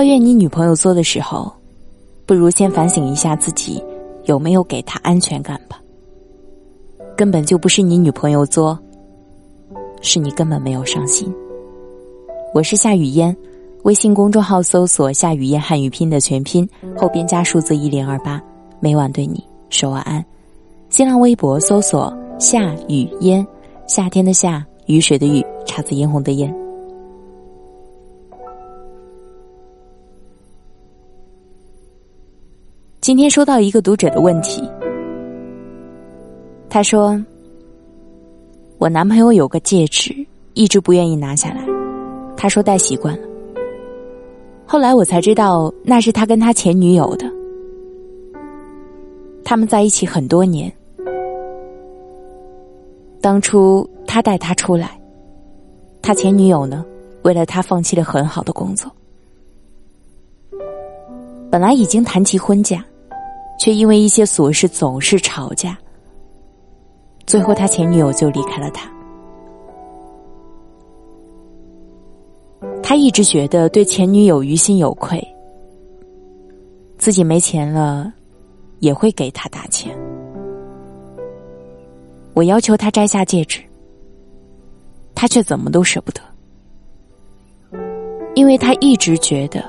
抱怨你女朋友作的时候，不如先反省一下自己有没有给她安全感吧。根本就不是你女朋友作，是你根本没有上心。我是夏雨嫣，微信公众号搜索“夏雨嫣汉语拼”的全拼，后边加数字一零二八，每晚对你说晚安。新浪微博搜索“夏雨嫣”，夏天的夏，雨水的雨，姹紫嫣红的嫣。今天收到一个读者的问题，他说：“我男朋友有个戒指，一直不愿意拿下来。他说戴习惯了。后来我才知道，那是他跟他前女友的。他们在一起很多年。当初他带他出来，他前女友呢，为了他放弃了很好的工作。本来已经谈及婚嫁。”却因为一些琐事总是吵架，最后他前女友就离开了他。他一直觉得对前女友于心有愧，自己没钱了也会给他打钱。我要求他摘下戒指，他却怎么都舍不得，因为他一直觉得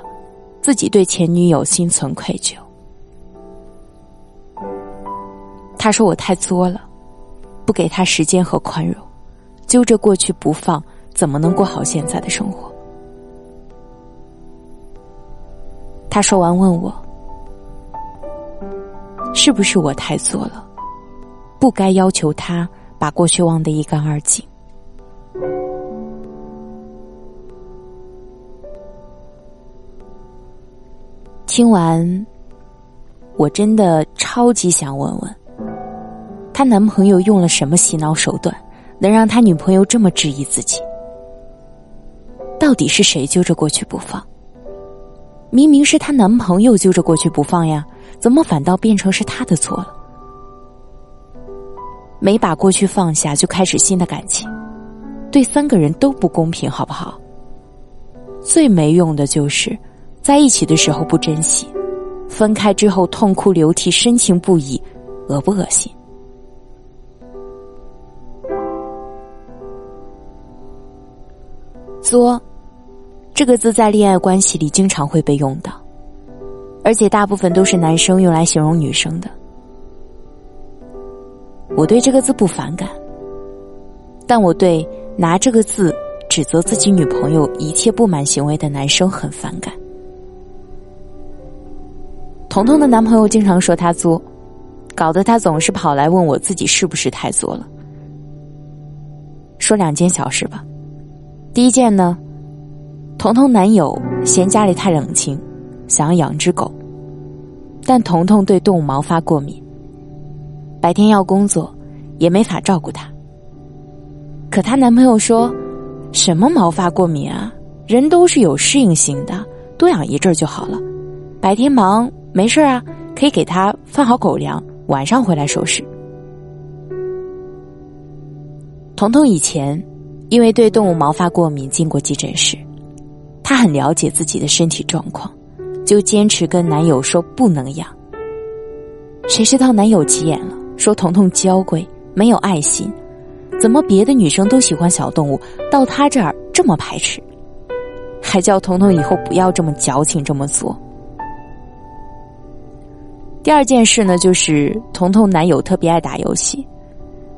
自己对前女友心存愧疚。他说我太作了，不给他时间和宽容，揪着过去不放，怎么能过好现在的生活？他说完问我，是不是我太作了，不该要求他把过去忘得一干二净？听完，我真的超级想问问。她男朋友用了什么洗脑手段，能让他女朋友这么质疑自己？到底是谁揪着过去不放？明明是她男朋友揪着过去不放呀，怎么反倒变成是她的错了？没把过去放下就开始新的感情，对三个人都不公平，好不好？最没用的就是在一起的时候不珍惜，分开之后痛哭流涕、深情不已，恶不恶心？作，这个字在恋爱关系里经常会被用到，而且大部分都是男生用来形容女生的。我对这个字不反感，但我对拿这个字指责自己女朋友一切不满行为的男生很反感。彤彤的男朋友经常说他作，搞得他总是跑来问我自己是不是太作了。说两件小事吧。第一件呢，彤彤男友嫌家里太冷清，想要养只狗，但彤彤对动物毛发过敏，白天要工作，也没法照顾它。可她男朋友说：“什么毛发过敏啊？人都是有适应性的，多养一阵就好了。白天忙没事啊，可以给它放好狗粮，晚上回来收拾。”彤彤以前。因为对动物毛发过敏，进过急诊室，她很了解自己的身体状况，就坚持跟男友说不能养。谁知道男友急眼了，说彤彤娇贵，没有爱心，怎么别的女生都喜欢小动物，到他这儿这么排斥，还叫彤彤以后不要这么矫情这么做。第二件事呢，就是彤彤男友特别爱打游戏，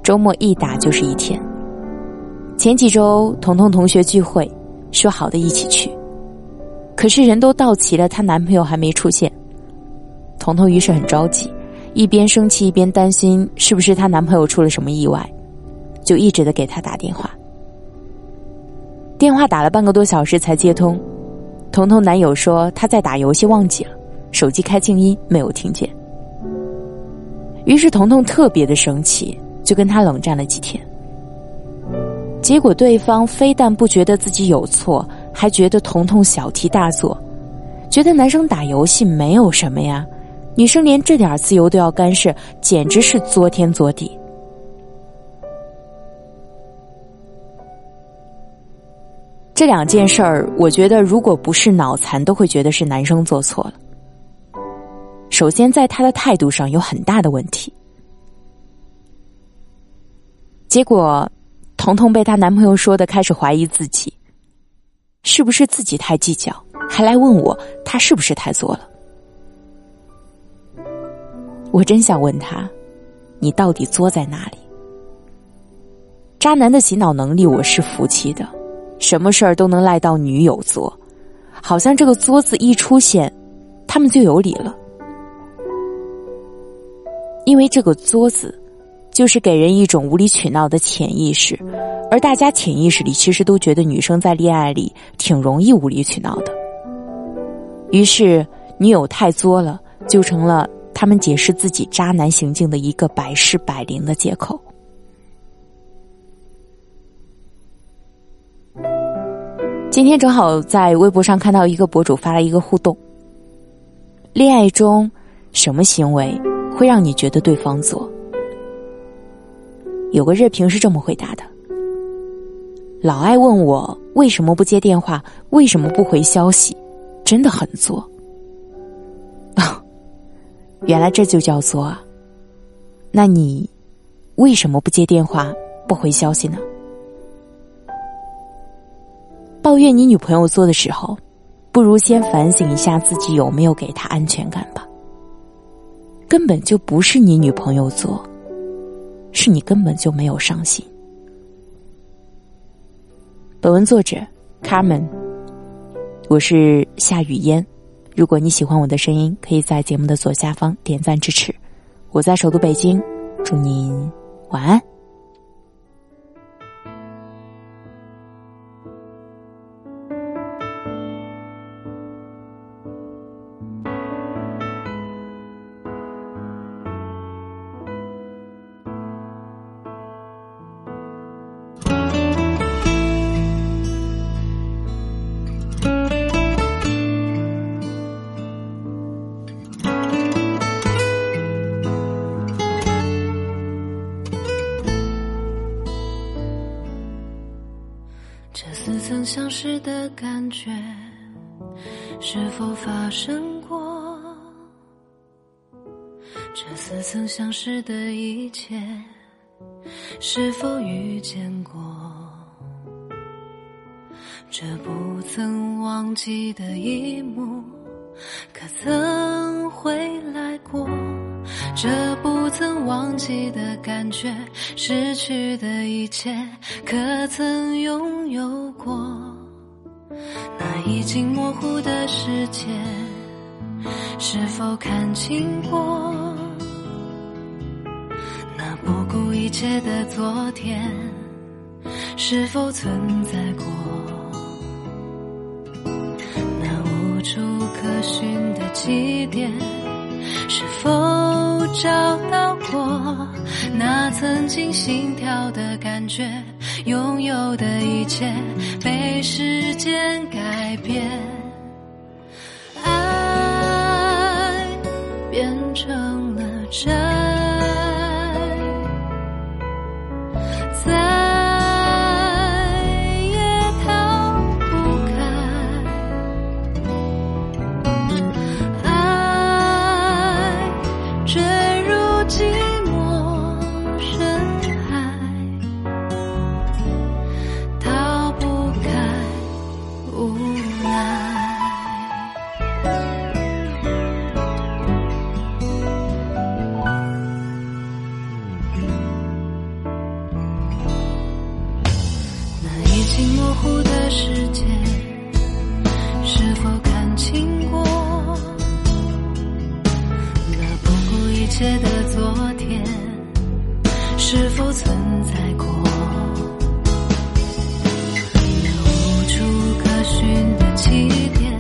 周末一打就是一天。前几周，彤彤同学聚会，说好的一起去，可是人都到齐了，她男朋友还没出现。彤彤于是很着急，一边生气一边担心是不是她男朋友出了什么意外，就一直的给他打电话。电话打了半个多小时才接通，彤彤男友说他在打游戏忘记了，手机开静音没有听见。于是彤彤特别的生气，就跟他冷战了几天。结果对方非但不觉得自己有错，还觉得彤彤小题大做，觉得男生打游戏没有什么呀，女生连这点自由都要干涉，简直是作天作地。这两件事儿，我觉得如果不是脑残，都会觉得是男生做错了。首先，在他的态度上有很大的问题。结果，彤彤被她男朋友说的开始怀疑自己，是不是自己太计较，还来问我他是不是太作了。我真想问他，你到底作在哪里？渣男的洗脑能力我是服气的，什么事儿都能赖到女友作，好像这个“作”字一出现，他们就有理了，因为这个“作”字。就是给人一种无理取闹的潜意识，而大家潜意识里其实都觉得女生在恋爱里挺容易无理取闹的。于是，女友太作了，就成了他们解释自己渣男行径的一个百试百灵的借口。今天正好在微博上看到一个博主发了一个互动：恋爱中什么行为会让你觉得对方作？有个热评是这么回答的：“老爱问我为什么不接电话，为什么不回消息，真的很作。啊，原来这就叫作啊！那你为什么不接电话，不回消息呢？抱怨你女朋友做的时候，不如先反省一下自己有没有给她安全感吧。根本就不是你女朋友做。”是你根本就没有伤心。本文作者卡门我是夏雨嫣。如果你喜欢我的声音，可以在节目的左下方点赞支持。我在首都北京，祝您晚安。曾相识的感觉是否发生过？这似曾相识的一切是否遇见过？这不曾忘记的一幕，可曾回来过？这不曾忘记的感觉，失去的一切，可曾拥有过？那已经模糊的世界，是否看清过？那不顾一切的昨天，是否存在过？那无处可寻的起点，是否？找到过那曾经心跳的感觉，拥有的一切被时间改变，爱变成了真。模糊的世界是否看清过那不顾一切的昨天是否存在过那无处可寻的起点